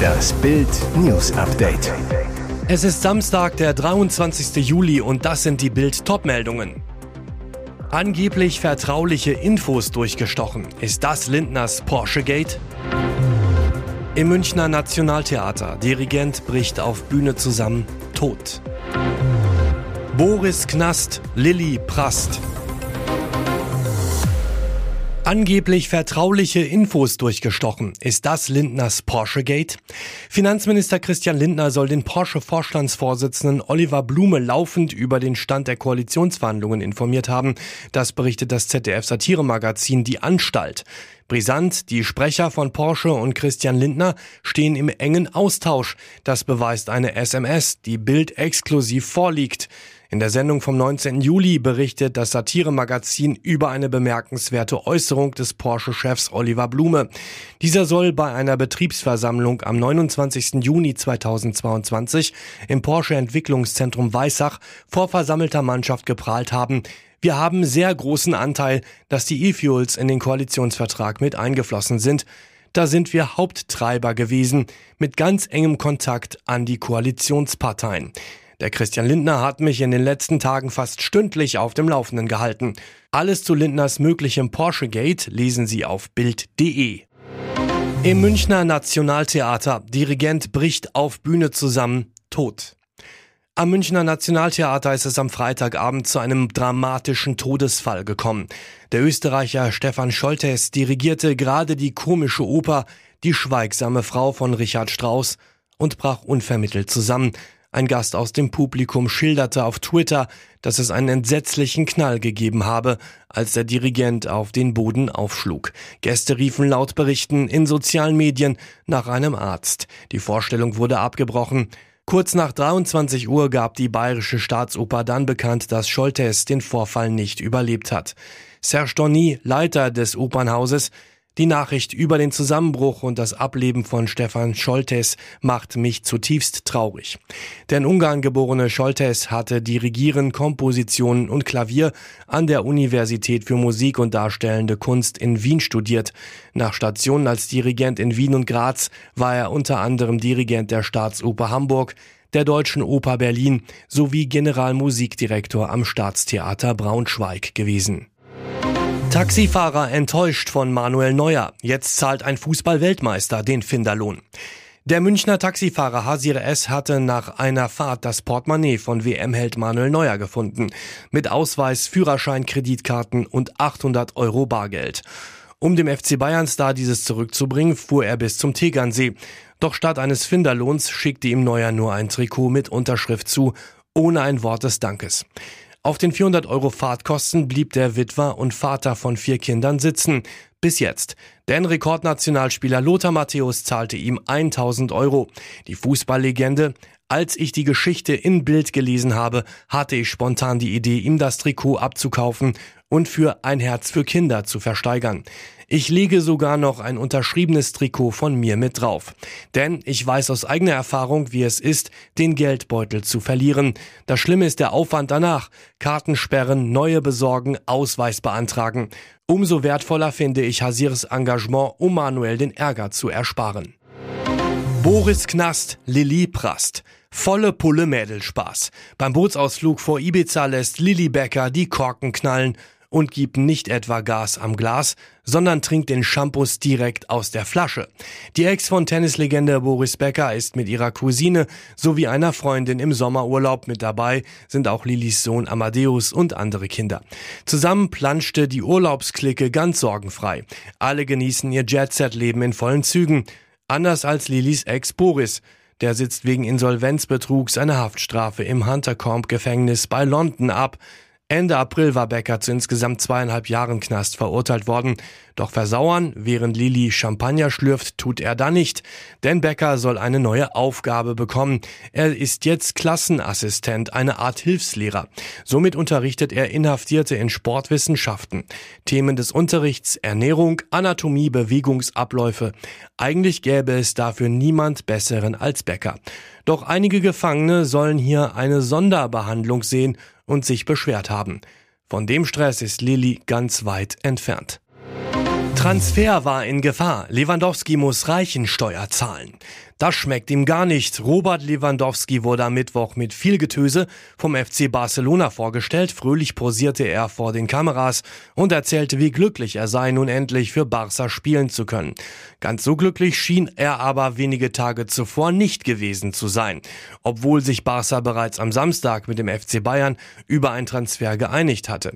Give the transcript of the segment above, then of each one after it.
Das Bild News Update. Es ist Samstag, der 23. Juli und das sind die Bild Topmeldungen. Angeblich vertrauliche Infos durchgestochen. Ist das Lindners Porsche Gate? Im Münchner Nationaltheater. Dirigent bricht auf Bühne zusammen. Tot. Boris Knast, Lilly Prast. Angeblich vertrauliche Infos durchgestochen. Ist das Lindners Porsche Gate? Finanzminister Christian Lindner soll den Porsche-Vorstandsvorsitzenden Oliver Blume laufend über den Stand der Koalitionsverhandlungen informiert haben. Das berichtet das ZDF-Satiremagazin Die Anstalt. Brisant, die Sprecher von Porsche und Christian Lindner stehen im engen Austausch. Das beweist eine SMS, die Bild exklusiv vorliegt. In der Sendung vom 19. Juli berichtet das Satiremagazin über eine bemerkenswerte Äußerung des Porsche-Chefs Oliver Blume. Dieser soll bei einer Betriebsversammlung am 29. Juni 2022 im Porsche Entwicklungszentrum Weissach vor versammelter Mannschaft geprahlt haben. Wir haben sehr großen Anteil, dass die E-Fuels in den Koalitionsvertrag mit eingeflossen sind. Da sind wir Haupttreiber gewesen, mit ganz engem Kontakt an die Koalitionsparteien. Der Christian Lindner hat mich in den letzten Tagen fast stündlich auf dem Laufenden gehalten. Alles zu Lindners möglichem Porsche Gate lesen Sie auf Bild.de. Im Münchner Nationaltheater. Dirigent bricht auf Bühne zusammen. Tot. Am Münchner Nationaltheater ist es am Freitagabend zu einem dramatischen Todesfall gekommen. Der Österreicher Stefan Scholtes dirigierte gerade die komische Oper Die schweigsame Frau von Richard Strauss und brach unvermittelt zusammen. Ein Gast aus dem Publikum schilderte auf Twitter, dass es einen entsetzlichen Knall gegeben habe, als der Dirigent auf den Boden aufschlug. Gäste riefen laut Berichten in sozialen Medien nach einem Arzt. Die Vorstellung wurde abgebrochen. Kurz nach 23 Uhr gab die Bayerische Staatsoper dann bekannt, dass Scholtes den Vorfall nicht überlebt hat. Serge Donny, Leiter des Opernhauses, die Nachricht über den Zusammenbruch und das Ableben von Stefan Scholtes macht mich zutiefst traurig. Der in Ungarn geborene Scholtes hatte Dirigieren, Kompositionen und Klavier an der Universität für Musik und Darstellende Kunst in Wien studiert. Nach Stationen als Dirigent in Wien und Graz war er unter anderem Dirigent der Staatsoper Hamburg, der Deutschen Oper Berlin sowie Generalmusikdirektor am Staatstheater Braunschweig gewesen. Taxifahrer enttäuscht von Manuel Neuer. Jetzt zahlt ein Fußball-Weltmeister den Finderlohn. Der Münchner Taxifahrer Hasir S. hatte nach einer Fahrt das Portemonnaie von WM-Held Manuel Neuer gefunden. Mit Ausweis, Führerschein, Kreditkarten und 800 Euro Bargeld. Um dem FC Bayern-Star dieses zurückzubringen, fuhr er bis zum Tegernsee. Doch statt eines Finderlohns schickte ihm Neuer nur ein Trikot mit Unterschrift zu, ohne ein Wort des Dankes. Auf den 400 Euro Fahrtkosten blieb der Witwer und Vater von vier Kindern sitzen. Bis jetzt. Denn Rekordnationalspieler Lothar Matthäus zahlte ihm 1000 Euro. Die Fußballlegende als ich die Geschichte in Bild gelesen habe, hatte ich spontan die Idee, ihm das Trikot abzukaufen und für ein Herz für Kinder zu versteigern. Ich lege sogar noch ein unterschriebenes Trikot von mir mit drauf. Denn ich weiß aus eigener Erfahrung, wie es ist, den Geldbeutel zu verlieren. Das Schlimme ist der Aufwand danach. Kartensperren, neue besorgen, Ausweis beantragen. Umso wertvoller finde ich Hasirs Engagement, um Manuel den Ärger zu ersparen. Boris Knast, Lilly Prast. Volle Pulle Mädelspaß. Beim Bootsausflug vor Ibiza lässt Lilly Becker die Korken knallen und gibt nicht etwa Gas am Glas, sondern trinkt den Shampoos direkt aus der Flasche. Die Ex von Tennislegende Boris Becker ist mit ihrer Cousine sowie einer Freundin im Sommerurlaub mit dabei, sind auch Lillys Sohn Amadeus und andere Kinder. Zusammen planschte die Urlaubsklicke ganz sorgenfrei. Alle genießen ihr Jet-Set-Leben in vollen Zügen. Anders als Lillys Ex Boris. Der sitzt wegen Insolvenzbetrugs eine Haftstrafe im Huntercombe-Gefängnis bei London ab. Ende April war Becker zu insgesamt zweieinhalb Jahren Knast verurteilt worden. Doch versauern, während Lili Champagner schlürft, tut er da nicht. Denn Becker soll eine neue Aufgabe bekommen. Er ist jetzt Klassenassistent, eine Art Hilfslehrer. Somit unterrichtet er Inhaftierte in Sportwissenschaften. Themen des Unterrichts, Ernährung, Anatomie, Bewegungsabläufe. Eigentlich gäbe es dafür niemand besseren als Becker. Doch einige Gefangene sollen hier eine Sonderbehandlung sehen und sich beschwert haben. Von dem Stress ist Lilly ganz weit entfernt. Transfer war in Gefahr. Lewandowski muss Reichensteuer zahlen. Das schmeckt ihm gar nicht. Robert Lewandowski wurde am Mittwoch mit viel Getöse vom FC Barcelona vorgestellt. Fröhlich posierte er vor den Kameras und erzählte, wie glücklich er sei, nun endlich für Barca spielen zu können. Ganz so glücklich schien er aber wenige Tage zuvor nicht gewesen zu sein, obwohl sich Barca bereits am Samstag mit dem FC Bayern über einen Transfer geeinigt hatte.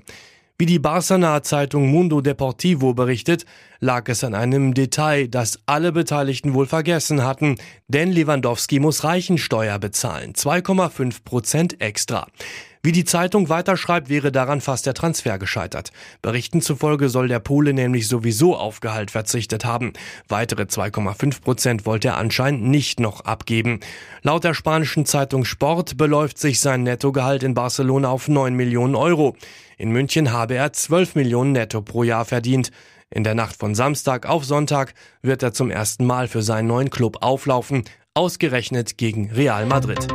Wie die Barcelonaer Zeitung Mundo Deportivo berichtet, lag es an einem Detail, das alle Beteiligten wohl vergessen hatten, denn Lewandowski muss Reichensteuer bezahlen, 2,5 Prozent extra. Wie die Zeitung weiterschreibt, wäre daran fast der Transfer gescheitert. Berichten zufolge soll der Pole nämlich sowieso auf Gehalt verzichtet haben. Weitere 2,5 Prozent wollte er anscheinend nicht noch abgeben. Laut der spanischen Zeitung Sport beläuft sich sein Nettogehalt in Barcelona auf 9 Millionen Euro. In München habe er 12 Millionen netto pro Jahr verdient. In der Nacht von Samstag auf Sonntag wird er zum ersten Mal für seinen neuen Club auflaufen, ausgerechnet gegen Real Madrid.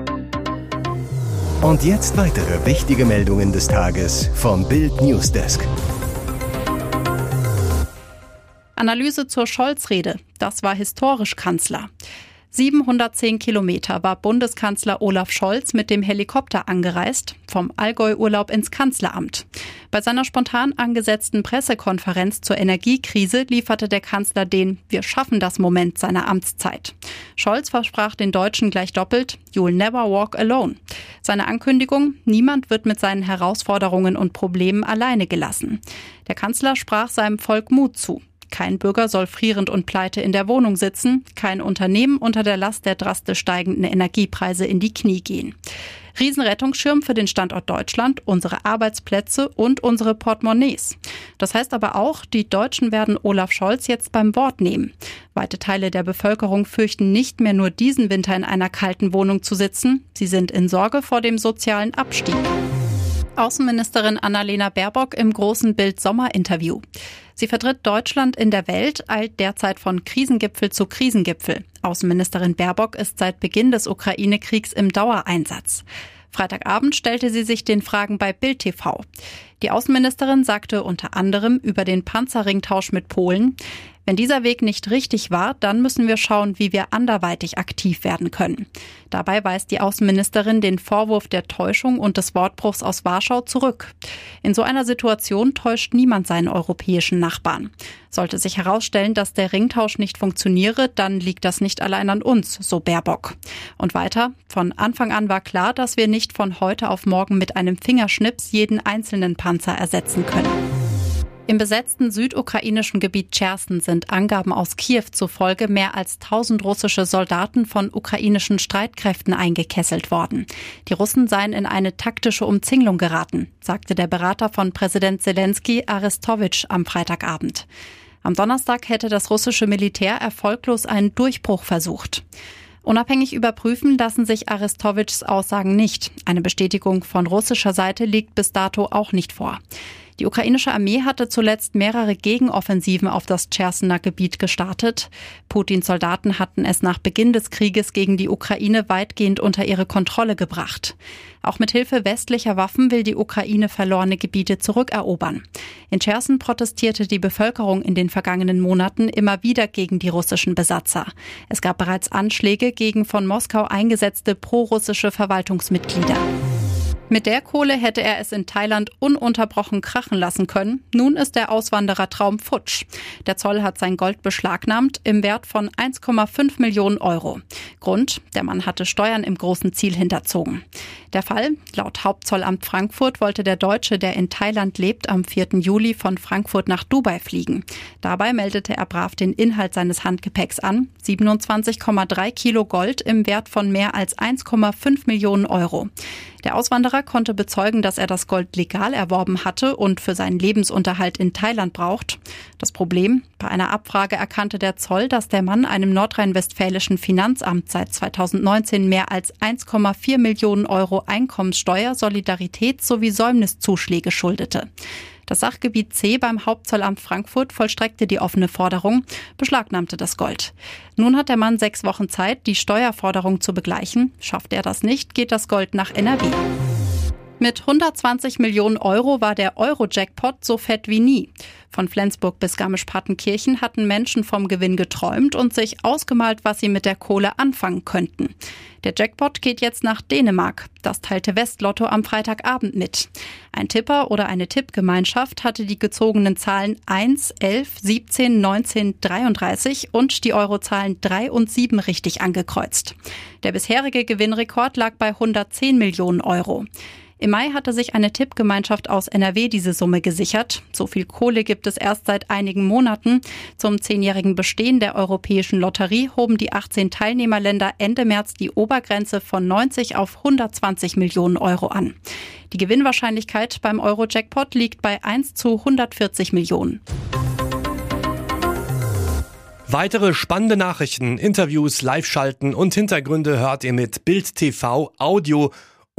Und jetzt weitere wichtige Meldungen des Tages vom Bild Newsdesk. Analyse zur Scholz-Rede. Das war historisch Kanzler. 710 Kilometer war Bundeskanzler Olaf Scholz mit dem Helikopter angereist, vom Allgäu-Urlaub ins Kanzleramt. Bei seiner spontan angesetzten Pressekonferenz zur Energiekrise lieferte der Kanzler den Wir schaffen das Moment seiner Amtszeit. Scholz versprach den Deutschen gleich doppelt, You'll never walk alone. Seine Ankündigung, niemand wird mit seinen Herausforderungen und Problemen alleine gelassen. Der Kanzler sprach seinem Volk Mut zu. Kein Bürger soll frierend und pleite in der Wohnung sitzen, kein Unternehmen unter der Last der drastisch steigenden Energiepreise in die Knie gehen. Riesenrettungsschirm für den Standort Deutschland, unsere Arbeitsplätze und unsere Portemonnaies. Das heißt aber auch, die Deutschen werden Olaf Scholz jetzt beim Wort nehmen. Weite Teile der Bevölkerung fürchten nicht mehr nur diesen Winter in einer kalten Wohnung zu sitzen, sie sind in Sorge vor dem sozialen Abstieg. Außenministerin Annalena Baerbock im großen Bild Sommerinterview. Sie vertritt Deutschland in der Welt, eilt derzeit von Krisengipfel zu Krisengipfel. Außenministerin Baerbock ist seit Beginn des Ukraine-Kriegs im Dauereinsatz. Freitagabend stellte sie sich den Fragen bei Bild TV. Die Außenministerin sagte unter anderem über den Panzerringtausch mit Polen, wenn dieser Weg nicht richtig war, dann müssen wir schauen, wie wir anderweitig aktiv werden können. Dabei weist die Außenministerin den Vorwurf der Täuschung und des Wortbruchs aus Warschau zurück. In so einer Situation täuscht niemand seinen europäischen Nachbarn. Sollte sich herausstellen, dass der Ringtausch nicht funktioniere, dann liegt das nicht allein an uns, so Baerbock. Und weiter, von Anfang an war klar, dass wir nicht von heute auf morgen mit einem Fingerschnips jeden einzelnen Panzer ersetzen können. Im besetzten südukrainischen Gebiet Cherson sind Angaben aus Kiew zufolge mehr als 1000 russische Soldaten von ukrainischen Streitkräften eingekesselt worden. Die Russen seien in eine taktische Umzinglung geraten, sagte der Berater von Präsident Zelensky Arestowitsch am Freitagabend. Am Donnerstag hätte das russische Militär erfolglos einen Durchbruch versucht. Unabhängig überprüfen lassen sich Arestowitschs Aussagen nicht. Eine Bestätigung von russischer Seite liegt bis dato auch nicht vor. Die ukrainische Armee hatte zuletzt mehrere Gegenoffensiven auf das Chersoner Gebiet gestartet. Putins Soldaten hatten es nach Beginn des Krieges gegen die Ukraine weitgehend unter ihre Kontrolle gebracht. Auch mit Hilfe westlicher Waffen will die Ukraine verlorene Gebiete zurückerobern. In Cherson protestierte die Bevölkerung in den vergangenen Monaten immer wieder gegen die russischen Besatzer. Es gab bereits Anschläge gegen von Moskau eingesetzte prorussische Verwaltungsmitglieder. Mit der Kohle hätte er es in Thailand ununterbrochen krachen lassen können. Nun ist der Auswanderertraum futsch. Der Zoll hat sein Gold beschlagnahmt im Wert von 1,5 Millionen Euro. Grund, der Mann hatte Steuern im großen Ziel hinterzogen. Der Fall, laut Hauptzollamt Frankfurt wollte der Deutsche, der in Thailand lebt, am 4. Juli von Frankfurt nach Dubai fliegen. Dabei meldete er brav den Inhalt seines Handgepäcks an. 27,3 Kilo Gold im Wert von mehr als 1,5 Millionen Euro. Der Auswanderer konnte bezeugen, dass er das Gold legal erworben hatte und für seinen Lebensunterhalt in Thailand braucht. Das Problem? Bei einer Abfrage erkannte der Zoll, dass der Mann einem nordrhein-westfälischen Finanzamt seit 2019 mehr als 1,4 Millionen Euro Einkommenssteuer, Solidarität sowie Säumniszuschläge schuldete. Das Sachgebiet C beim Hauptzollamt Frankfurt vollstreckte die offene Forderung, beschlagnahmte das Gold. Nun hat der Mann sechs Wochen Zeit, die Steuerforderung zu begleichen. Schafft er das nicht, geht das Gold nach NRW. Mit 120 Millionen Euro war der Euro-Jackpot so fett wie nie. Von Flensburg bis Garmisch-Partenkirchen hatten Menschen vom Gewinn geträumt und sich ausgemalt, was sie mit der Kohle anfangen könnten. Der Jackpot geht jetzt nach Dänemark. Das teilte Westlotto am Freitagabend mit. Ein Tipper oder eine Tippgemeinschaft hatte die gezogenen Zahlen 1, 11, 17, 19, 33 und die Eurozahlen 3 und 7 richtig angekreuzt. Der bisherige Gewinnrekord lag bei 110 Millionen Euro. Im Mai hatte sich eine Tippgemeinschaft aus NRW diese Summe gesichert. So viel Kohle gibt es erst seit einigen Monaten. Zum zehnjährigen Bestehen der Europäischen Lotterie hoben die 18 Teilnehmerländer Ende März die Obergrenze von 90 auf 120 Millionen Euro an. Die Gewinnwahrscheinlichkeit beim Euro-Jackpot liegt bei 1 zu 140 Millionen. Weitere spannende Nachrichten, Interviews, Live-Schalten und Hintergründe hört ihr mit Bild TV Audio